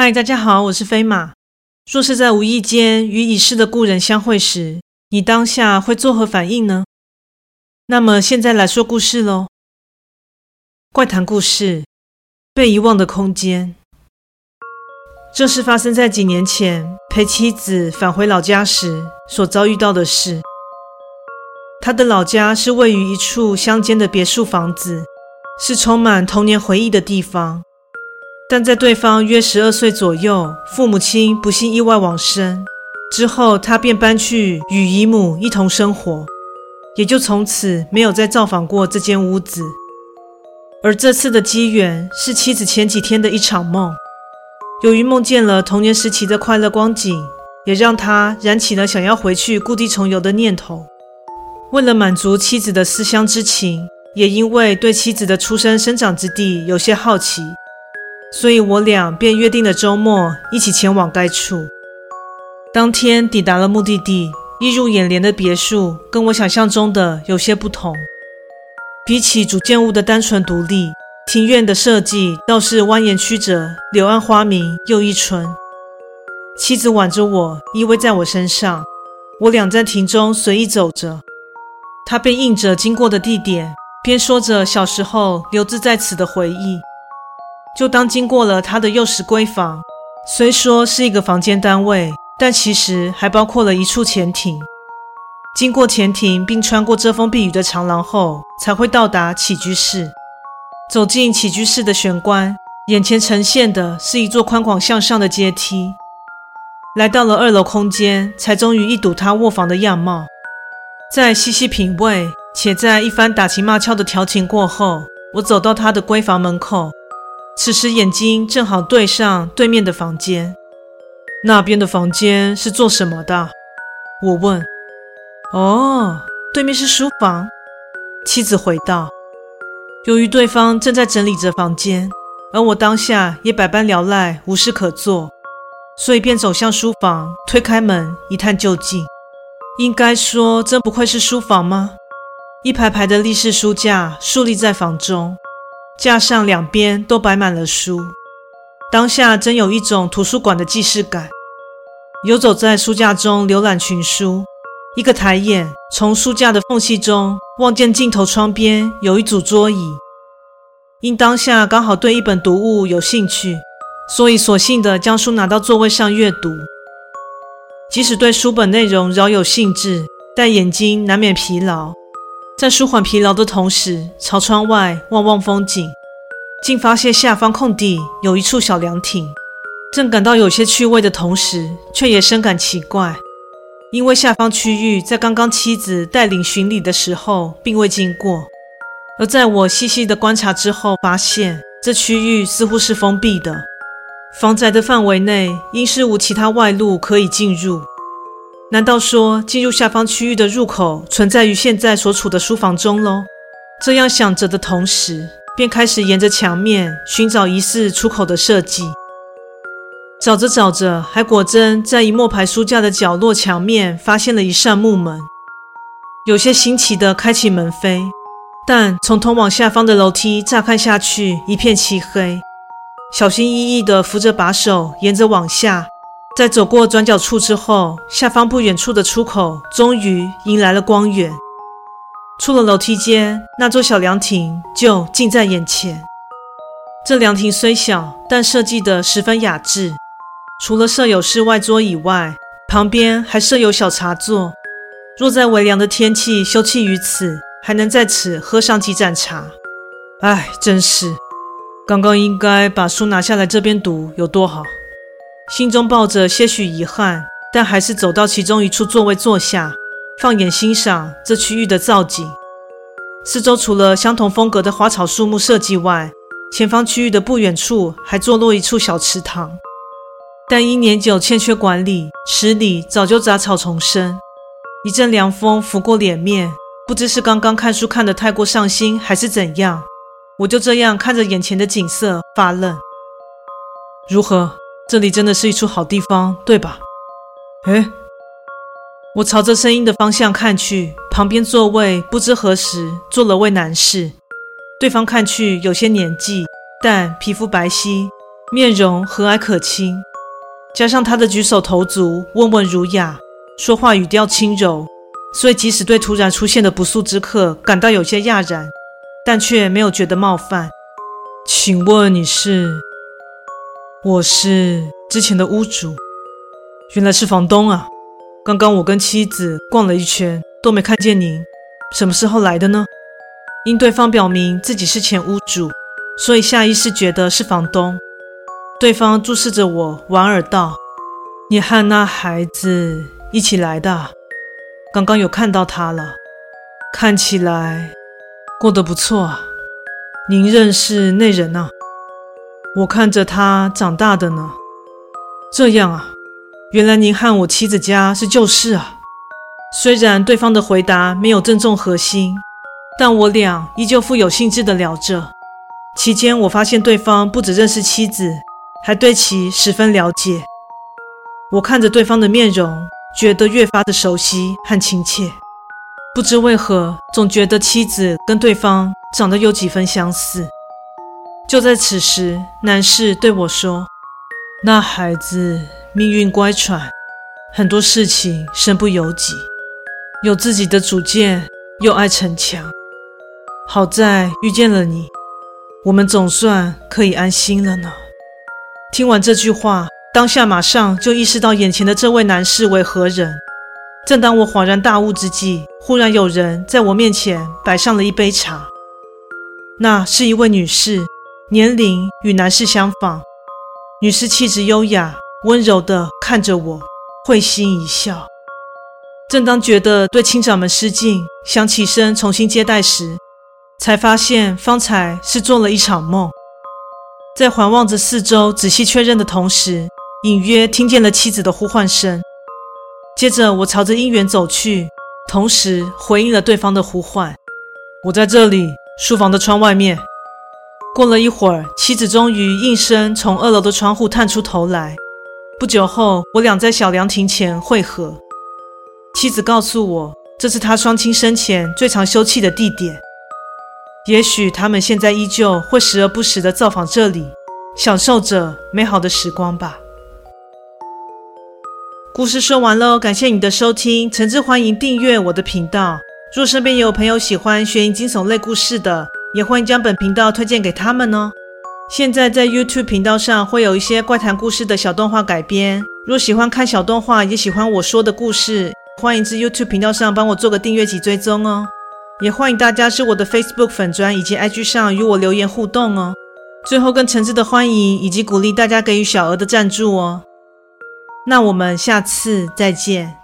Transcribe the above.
嗨，大家好，我是飞马。若是在无意间与已逝的故人相会时，你当下会作何反应呢？那么现在来说故事喽。怪谈故事：被遗忘的空间。这是发生在几年前陪妻子返回老家时所遭遇到的事。他的老家是位于一处乡间的别墅房子，是充满童年回忆的地方。但在对方约十二岁左右，父母亲不幸意外往生之后，他便搬去与姨母一同生活，也就从此没有再造访过这间屋子。而这次的机缘是妻子前几天的一场梦，由于梦见了童年时期的快乐光景，也让他燃起了想要回去故地重游的念头。为了满足妻子的思乡之情，也因为对妻子的出生生长之地有些好奇。所以我俩便约定了周末一起前往该处。当天抵达了目的地，映入眼帘的别墅跟我想象中的有些不同。比起主建物的单纯独立，庭院的设计倒是蜿蜒曲折，柳暗花明又一村。妻子挽着我依偎在我身上，我俩在庭中随意走着。她便应着经过的地点，边说着小时候留置在此的回忆。就当经过了他的幼时闺房，虽说是一个房间单位，但其实还包括了一处前庭。经过前庭，并穿过遮风避雨的长廊后，才会到达起居室。走进起居室的玄关，眼前呈现的是一座宽广向上的阶梯。来到了二楼空间，才终于一睹他卧房的样貌。在细细品味，且在一番打情骂俏的调情过后，我走到他的闺房门口。此时眼睛正好对上对面的房间，那边的房间是做什么的？我问。哦，对面是书房。妻子回道。由于对方正在整理着房间，而我当下也百般聊赖，无事可做，所以便走向书房，推开门一探究竟。应该说，真不愧是书房吗？一排排的立式书架竖立在房中。架上两边都摆满了书，当下真有一种图书馆的既视感。游走在书架中，浏览群书，一个抬眼从书架的缝隙中望见尽头窗边有一组桌椅。因当下刚好对一本读物有兴趣，所以索性的将书拿到座位上阅读。即使对书本内容饶有兴致，但眼睛难免疲劳。在舒缓疲劳的同时，朝窗外望望风景，竟发现下方空地有一处小凉亭。正感到有些趣味的同时，却也深感奇怪，因为下方区域在刚刚妻子带领巡礼的时候并未经过。而在我细细的观察之后，发现这区域似乎是封闭的，房宅的范围内应是无其他外路可以进入。难道说进入下方区域的入口存在于现在所处的书房中喽？这样想着的同时，便开始沿着墙面寻找疑似出口的设计。找着找着，还果真在一墨排书架的角落墙面发现了一扇木门。有些新奇的开启门扉，但从通往下方的楼梯乍看下去一片漆黑。小心翼翼地扶着把手，沿着往下。在走过转角处之后，下方不远处的出口终于迎来了光源。出了楼梯间，那座小凉亭就近在眼前。这凉亭虽小，但设计得十分雅致。除了设有室外桌以外，旁边还设有小茶座。若在微凉的天气休憩于此，还能在此喝上几盏茶。唉，真是，刚刚应该把书拿下来这边读，有多好。心中抱着些许遗憾，但还是走到其中一处座位坐下，放眼欣赏这区域的造景。四周除了相同风格的花草树木设计外，前方区域的不远处还坐落一处小池塘，但因年久欠缺管理，池里早就杂草丛生。一阵凉风拂过脸面，不知是刚刚看书看得太过上心，还是怎样，我就这样看着眼前的景色发愣。如何？这里真的是一处好地方，对吧？哎，我朝着声音的方向看去，旁边座位不知何时坐了位男士，对方看去有些年纪，但皮肤白皙，面容和蔼可亲，加上他的举手投足温文儒雅，说话语调轻柔，所以即使对突然出现的不速之客感到有些讶然，但却没有觉得冒犯。请问你是？我是之前的屋主。原来是房东啊！刚刚我跟妻子逛了一圈，都没看见您，什么时候来的呢？因对方表明自己是前屋主，所以下意识觉得是房东。对方注视着我，莞尔道：“你和那孩子一起来的？刚刚有看到他了，看起来过得不错啊。您认识那人啊？我看着他长大的呢。这样啊，原来您和我妻子家是旧事啊。”虽然对方的回答没有正中核心，但我俩依旧富有兴致地聊着。期间，我发现对方不只认识妻子。还对其十分了解。我看着对方的面容，觉得越发的熟悉和亲切。不知为何，总觉得妻子跟对方长得有几分相似。就在此时，男士对我说：“那孩子命运乖舛，很多事情身不由己，有自己的主见，又爱逞强。好在遇见了你，我们总算可以安心了呢。”听完这句话，当下马上就意识到眼前的这位男士为何人。正当我恍然大悟之际，忽然有人在我面前摆上了一杯茶。那是一位女士，年龄与男士相仿。女士气质优雅，温柔地看着我，会心一笑。正当觉得对亲长们失敬，想起身重新接待时，才发现方才是做了一场梦。在环望着四周，仔细确认的同时，隐约听见了妻子的呼唤声。接着，我朝着姻缘走去，同时回应了对方的呼唤：“我在这里，书房的窗外面。”过了一会儿，妻子终于应声从二楼的窗户探出头来。不久后，我俩在小凉亭前会合。妻子告诉我，这是她双亲生前最常休憩的地点。也许他们现在依旧会时而不时地造访这里，享受着美好的时光吧。故事说完喽，感谢你的收听，诚挚欢迎订阅我的频道。若身边有朋友喜欢悬疑惊悚类故事的，也欢迎将本频道推荐给他们哦。现在在 YouTube 频道上会有一些怪谈故事的小动画改编，若喜欢看小动画，也喜欢我说的故事，欢迎至 YouTube 频道上帮我做个订阅及追踪哦。也欢迎大家至我的 Facebook 粉砖以及 IG 上与我留言互动哦。最后更诚挚的欢迎以及鼓励大家给予小额的赞助哦。那我们下次再见。